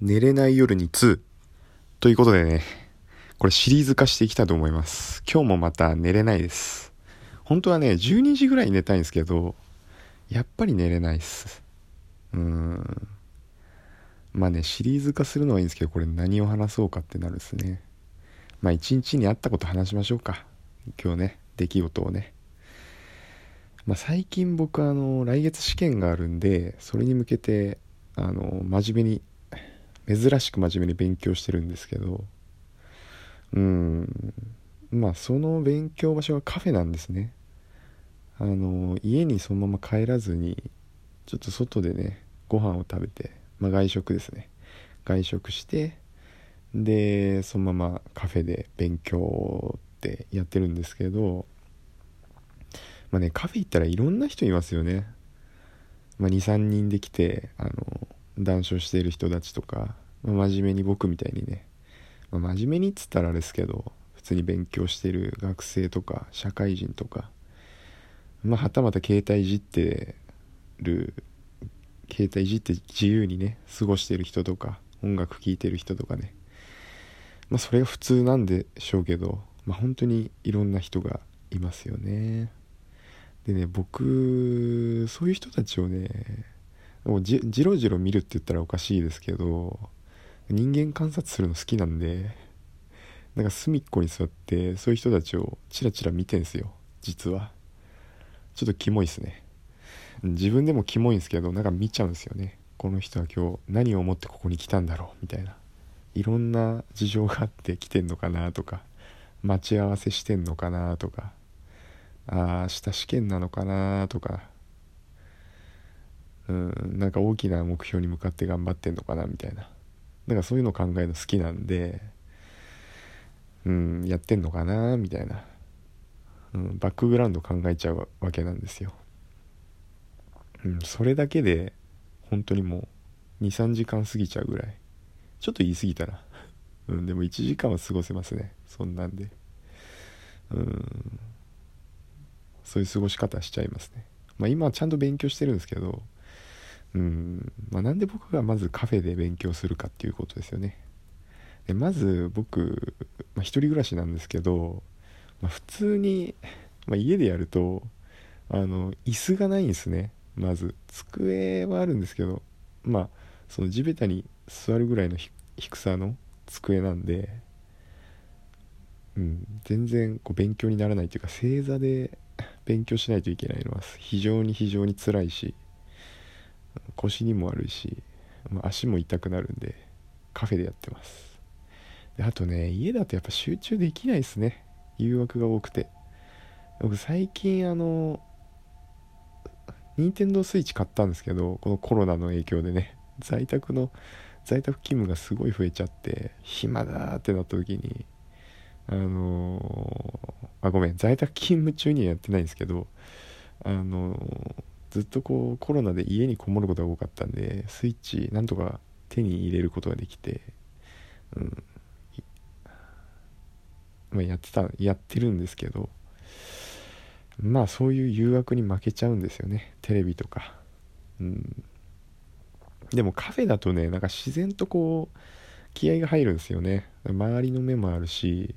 寝れない夜に2ということでね、これシリーズ化していきたいと思います。今日もまた寝れないです。本当はね、12時ぐらいに寝たいんですけど、やっぱり寝れないっす。うーん。まあね、シリーズ化するのはいいんですけど、これ何を話そうかってなるんですね。まあ一日にあったこと話しましょうか。今日ね、出来事をね。まあ最近僕あの、来月試験があるんで、それに向けて、あの、真面目に珍しく真面目に勉強してるんですけどうんまあその勉強場所がカフェなんですね。あの家にそのまま帰らずにちょっと外でねご飯を食べて、まあ、外食ですね。外食してでそのままカフェで勉強ってやってるんですけどまあねカフェ行ったらいろんな人いますよね、まあ、23人で来てあの談笑している人たちとか、まあ、真面目に僕みたいにね、まあ、真面目にっつったらあれですけど普通に勉強してる学生とか社会人とか、まあ、はたまた携帯いじってる携帯いじって自由にね過ごしてる人とか音楽聴いてる人とかねまあそれが普通なんでしょうけど、まあ、本当にいろんな人がいますよね。でね僕そういう人たちをねもうじじろじろ見るって言ったらおかしいですけど人間観察するの好きなんでなんか隅っこに座ってそういう人たちをチラチラ見てんすよ実は。ちょっとキモいっすね。自分でもキモいんすけどなんか見ちゃうんですよね。この人は今日何を思ってここに来たんだろうみたいな。いろんな事情があって来てんのかなとか待ち合わせしてんのかなとかああ明日試験なのかなとかうんなんか大きな目標に向かって頑張ってんのかなみたいな。なんかそういうの考えるの好きなんでうんやってんのかなみたいな、うん、バックグラウンド考えちゃうわけなんですよ、うん、それだけで本当にもう23時間過ぎちゃうぐらい。ちょっと言い過ぎたな。うんでも1時間は過ごせますね。そんなんで。うんそういう過ごし方しちゃいますね。まあ今はちゃんと勉強してるんですけどうん。まあ、なんで僕がまずカフェで勉強するかっていうことですよね。でまず僕、まあ、一人暮らしなんですけど、まあ、普通に、まあ、家でやるとあの椅子がないんですね。まず。机はあるんですけどまあその地べたに座るぐらいの低さの机なんで、うん、全然こう勉強にならないというか正座で勉強しないといけないのは非常に非常に辛いし腰にも悪いし、まあ、足も痛くなるんでカフェでやってます。であとね家だとやっぱ集中できないですね。誘惑が多くて。僕最近あの任天堂スイッチ買ったんですけどこのコロナの影響でね在宅の在宅勤務がすごい増えちゃって暇だってなった時にあのー、あごめん在宅勤務中にはやってないんですけどあのーずっとこうコロナで家にこもることが多かったんでスイッチなんとか手に入れることができて、うん。まあ、やってたやってるんですけどまあそういう誘惑に負けちゃうんですよね。テレビとか、うん、でもカフェだとねなんか自然とこう気合が入るんですよね。周りの目もあるし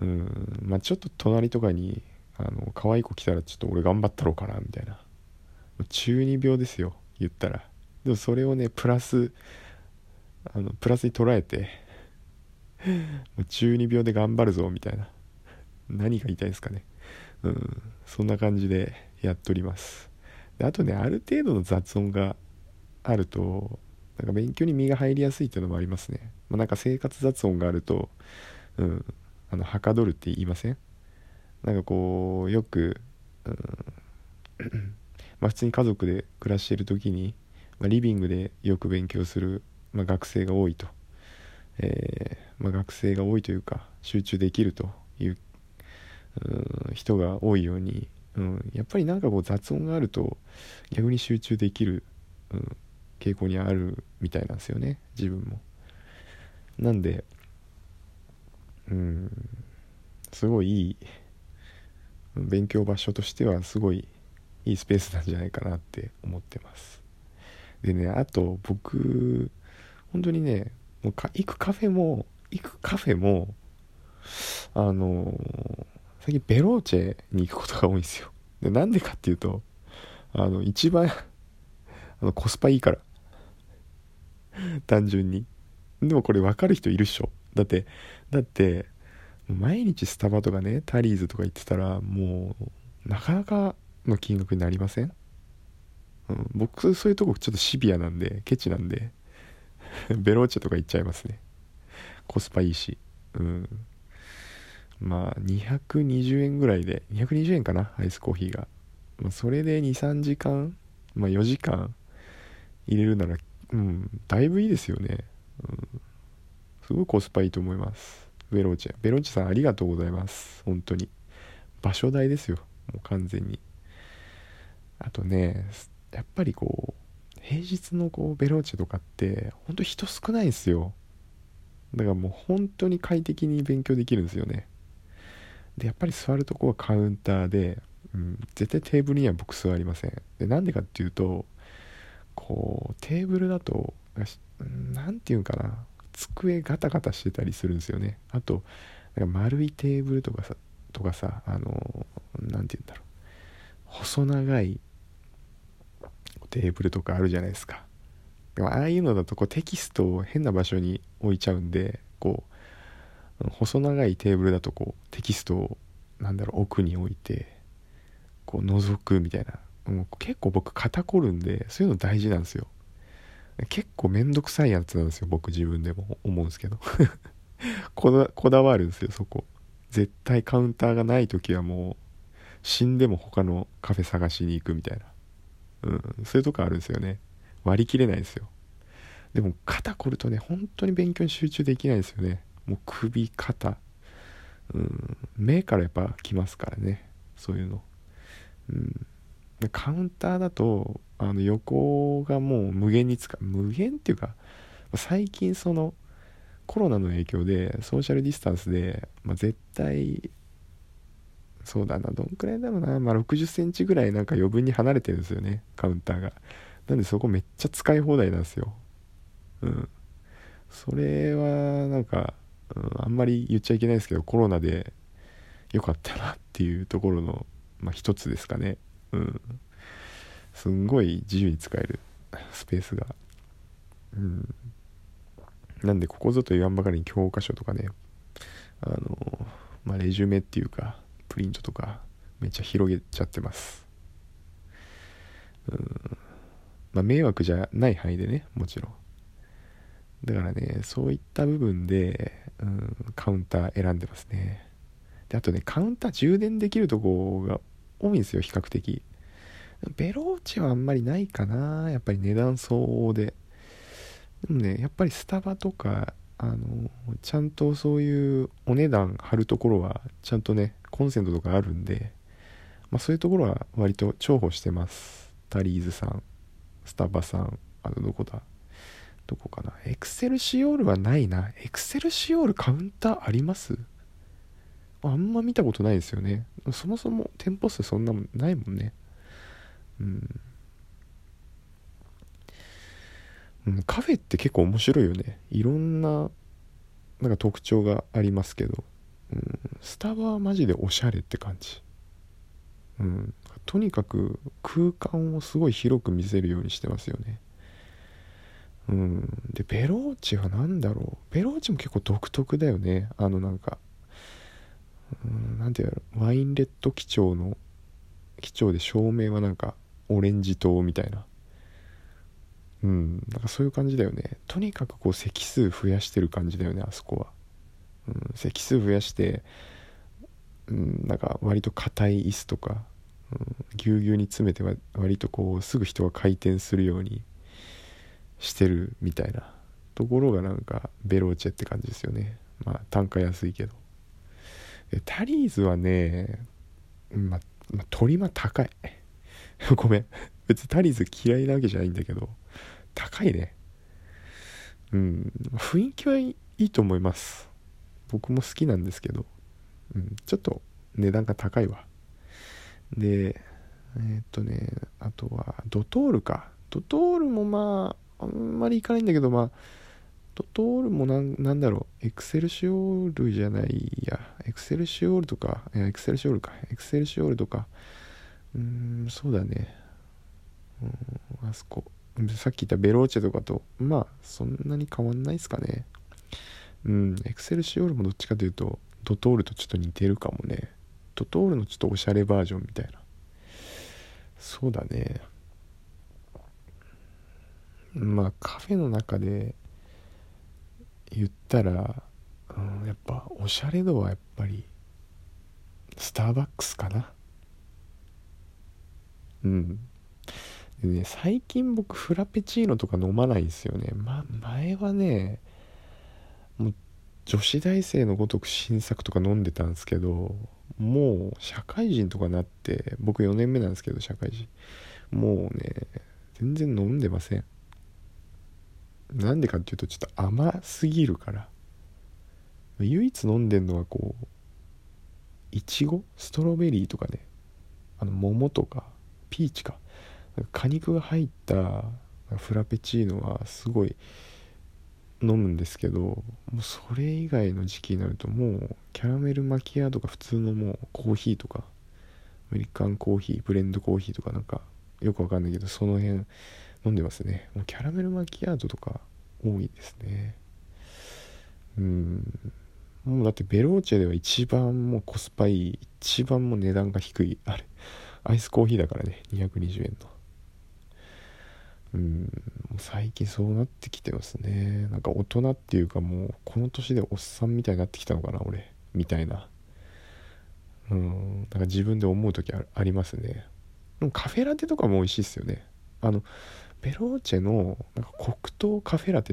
うん。まあちょっと隣とかにあの可愛い子来たらちょっと俺頑張ったろうかなみたいな。中二病ですよ言ったら。でもそれをねプラスあのプラスに捉えてもう中二病で頑張るぞみたいな。何が言いたいですかね。うんそんな感じでやっております。であとねある程度の雑音があるとなんか勉強に身が入りやすいっていうのもありますね、まあ、なんか生活雑音があるとうんあのはかどるって言いません？なんかこうよく、うんまあ、普通に家族で暮らしている時に、まあ、リビングでよく勉強する、まあ、学生が多いと、えー、ま学生が多いというか集中できるという人が多いように、うん、やっぱりなんかこう雑音があると逆に集中できる、うん、傾向にあるみたいなんですよね自分も。なんでうんすごいいい勉強場所としてはすごいいいスペースなんじゃないかなって思ってます。でねあと僕本当にねもうか行くカフェも行くカフェもあのー、最近ベローチェに行くことが多いんですよ。でなんでかっていうとあの一番 あのコスパいいから。単純に。でもこれ分かる人いるっしょ。だってだって毎日スタバとかねタリーズとか行ってたらもうなかなかの金額になりません、うん、僕そういうとこちょっとシビアなんでケチなんで ベローチェとか行っちゃいますね。コスパいいし。うん。まあ220円ぐらいで220円かなアイスコーヒーが、まあ、それで23時間まあ4時間入れるならうんだいぶいいですよね、うん、すごいコスパいいと思います。ベローチェ。ベローチェさんありがとうございます。本当に。場所代ですよ。もう完全に。あとねやっぱりこう平日のこうベローチェとかってほんと人少ないんですよ。だからもう本当に快適に勉強できるんですよね。でやっぱり座るとこはカウンターで、うん、絶対テーブルには僕座りません。でなんでかっていうとこうテーブルだと何て言うんかな机ガタガタしてたりするんですよね。あとなんか丸いテーブルとかさとかさあの何て言うんだろう。細長いテーブルとかあるじゃないですか。でもああいうのだとこうテキストを変な場所に置いちゃうんでこう細長いテーブルだとこうテキストをなんだろう奥に置いてこう覗くみたいな。もう結構僕肩凝るんでそういうの大事なんですよ。結構めんどくさいやつなんですよ僕自分でも思うんですけど。こだこだわるんですよそこ。絶対カウンターがない時はもう死んでも他のカフェ探しに行くみたいな。うん。そういうとこあるんですよね。割り切れないですよ。でも肩凝るとね本当に勉強に集中できないですよね。もう首肩。うん。目からやっぱ来ますからね。そういうの。うん。カウンターだとあの横がもう無限に使う無限っていうか最近そのコロナの影響でソーシャルディスタンスで、まあ、絶対そうだなどんくらいだろうな、まあ、6 0センチぐらいなんか余分に離れてるんですよね。カウンターが。なんでそこめっちゃ使い放題なんですよ。うん。それはなんか、うん、あんまり言っちゃいけないですけどコロナで良かったなっていうところの、まあ、一つですかね。うん。すんごい自由に使えるスペースが。うん。なんでここぞと言わんばかりに教科書とかねあのまあレジュメっていうかプリントとかめっちゃ広げちゃってます。うん。まあ迷惑じゃない範囲でねもちろん。だからねそういった部分で、うん、カウンター選んでますね。であとねカウンター充電できるとこが多いんですよ比較的。ベローチはあんまりないかなやっぱり値段相応で。でもねやっぱりスタバとかあのちゃんとそういうお値段張るところはちゃんとねコンセントとかあるんで、まあ、そういうところは割と重宝してます。タリーズさんスタバさんあのどこだ？どこかな？エクセルシオールはないな。エクセルシオールカウンターあります？あんま見たことないですよね。そもそも店舗数そんなもんないもんね。うん、うん、カフェって結構面白いよね。いろんななんか特徴がありますけど、うん、スタバはマジでおしゃれって感じ。うん。とにかく空間をすごい広く見せるようにしてますよね。うん。でベローチは何だろう。ベローチも結構独特だよね。あのなんか何て言うの？ワインレッド基調の基調で照明はなんかオレンジ灯みたいな。うん。なんかそういう感じだよね。とにかくこう席数増やしてる感じだよねあそこは、うん、席数増やしてうんなんか割と硬い椅子とか、うん、ぎゅうぎゅうに詰めては割とこうすぐ人が回転するようにしてるみたいなところがなんかベローチェって感じですよね。まあ単価安いけど。タリーズはねまあ、まあ、トリマ高い。ごめん。別にタリーズ嫌いなわけじゃないんだけど高いね。うん雰囲気はいいと思います。僕も好きなんですけど、うん、ちょっと値段が高いわ。でえー、っとねあとはドトールか。ドトールもまああんまりいかないんだけどまあドトールもなんなんだろう。エクセルシオールじゃないや。エクセルシオールとかエクセルシオールか。エクセルシオールとか。うーんそうだね。うんあそこ。さっき言ったベローチェとかとまあそんなに変わんないですかね。うん。エクセルシオールもどっちかというとドトールとちょっと似てるかもね。ドトールのちょっとおしゃれバージョンみたいな。そうだね。まあカフェの中で言ったら、うん、やっぱおしゃれ度はやっぱりスターバックスかな。うん。でね最近僕フラペチーノとか飲まないんですよね。ま前はねもう女子大生のごとく新作とか飲んでたんですけどもう社会人とかなって僕4年目なんですけど社会人。もうね全然飲んでません。なんでかっていうとちょっと甘すぎるから。唯一飲んでんのはこういちごストロベリーとかね。あの桃とかピーチか。果肉が入ったフラペチーノはすごい飲むんですけどもうそれ以外の時期になるともうキャラメルマキアとか普通のもうコーヒーとかアメリカンコーヒーブレンドコーヒーとかなんかよくわかんないけどその辺飲んでますね。もうキャラメルマキアートとか多いですね。うん。もうだってベローチェでは一番もうコスパいい一番もう値段が低いあれアイスコーヒーだからね220円のうん。最近そうなってきてますね。なんか大人っていうかもうこの年でおっさんみたいになってきたのかな俺。みたいな。うん。なんか自分で思う時ありますね。でもカフェラテとかも美味しいっすよね。あのベローチェのなんか黒糖カフェラテっ